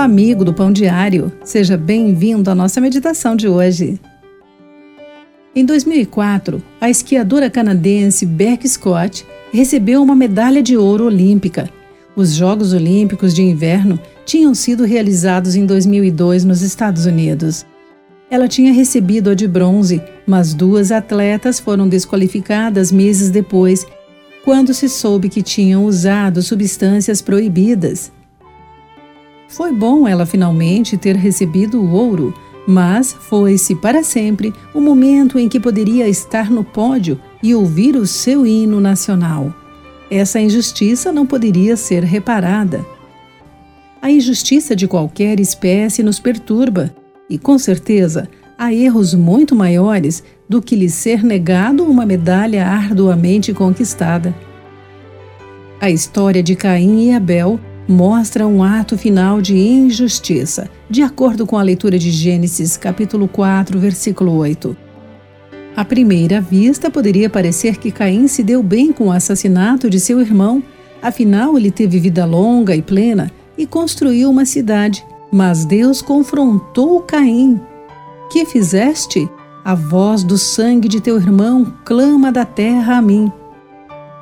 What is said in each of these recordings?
amigo do Pão Diário. Seja bem-vindo à nossa meditação de hoje. Em 2004, a esquiadora canadense Beck Scott recebeu uma medalha de ouro olímpica. Os Jogos Olímpicos de Inverno tinham sido realizados em 2002 nos Estados Unidos. Ela tinha recebido a de bronze, mas duas atletas foram desqualificadas meses depois, quando se soube que tinham usado substâncias proibidas. Foi bom ela finalmente ter recebido o ouro, mas foi-se para sempre o momento em que poderia estar no pódio e ouvir o seu hino nacional. Essa injustiça não poderia ser reparada. A injustiça de qualquer espécie nos perturba, e com certeza há erros muito maiores do que lhe ser negado uma medalha arduamente conquistada. A história de Caim e Abel mostra um ato final de injustiça, de acordo com a leitura de Gênesis, capítulo 4, versículo 8. À primeira vista, poderia parecer que Caim se deu bem com o assassinato de seu irmão, afinal, ele teve vida longa e plena e construiu uma cidade. Mas Deus confrontou Caim. Que fizeste? A voz do sangue de teu irmão clama da terra a mim.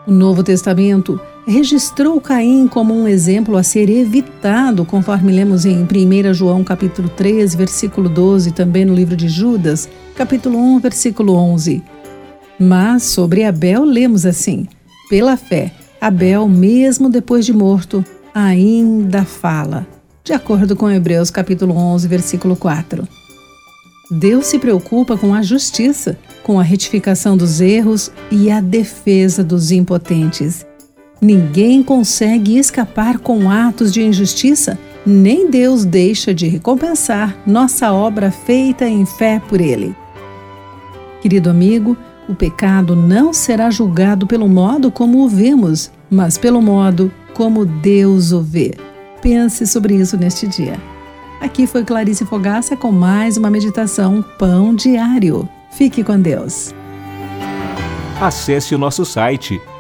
O Novo Testamento registrou Caim como um exemplo a ser evitado, conforme lemos em 1 João capítulo 3, versículo 12, também no livro de Judas, capítulo 1, versículo 11. Mas sobre Abel lemos assim: Pela fé, Abel, mesmo depois de morto, ainda fala. De acordo com Hebreus capítulo 11, versículo 4. Deus se preocupa com a justiça, com a retificação dos erros e a defesa dos impotentes. Ninguém consegue escapar com atos de injustiça, nem Deus deixa de recompensar nossa obra feita em fé por Ele. Querido amigo, o pecado não será julgado pelo modo como o vemos, mas pelo modo como Deus o vê. Pense sobre isso neste dia. Aqui foi Clarice Fogaça com mais uma meditação Pão Diário. Fique com Deus. Acesse o nosso site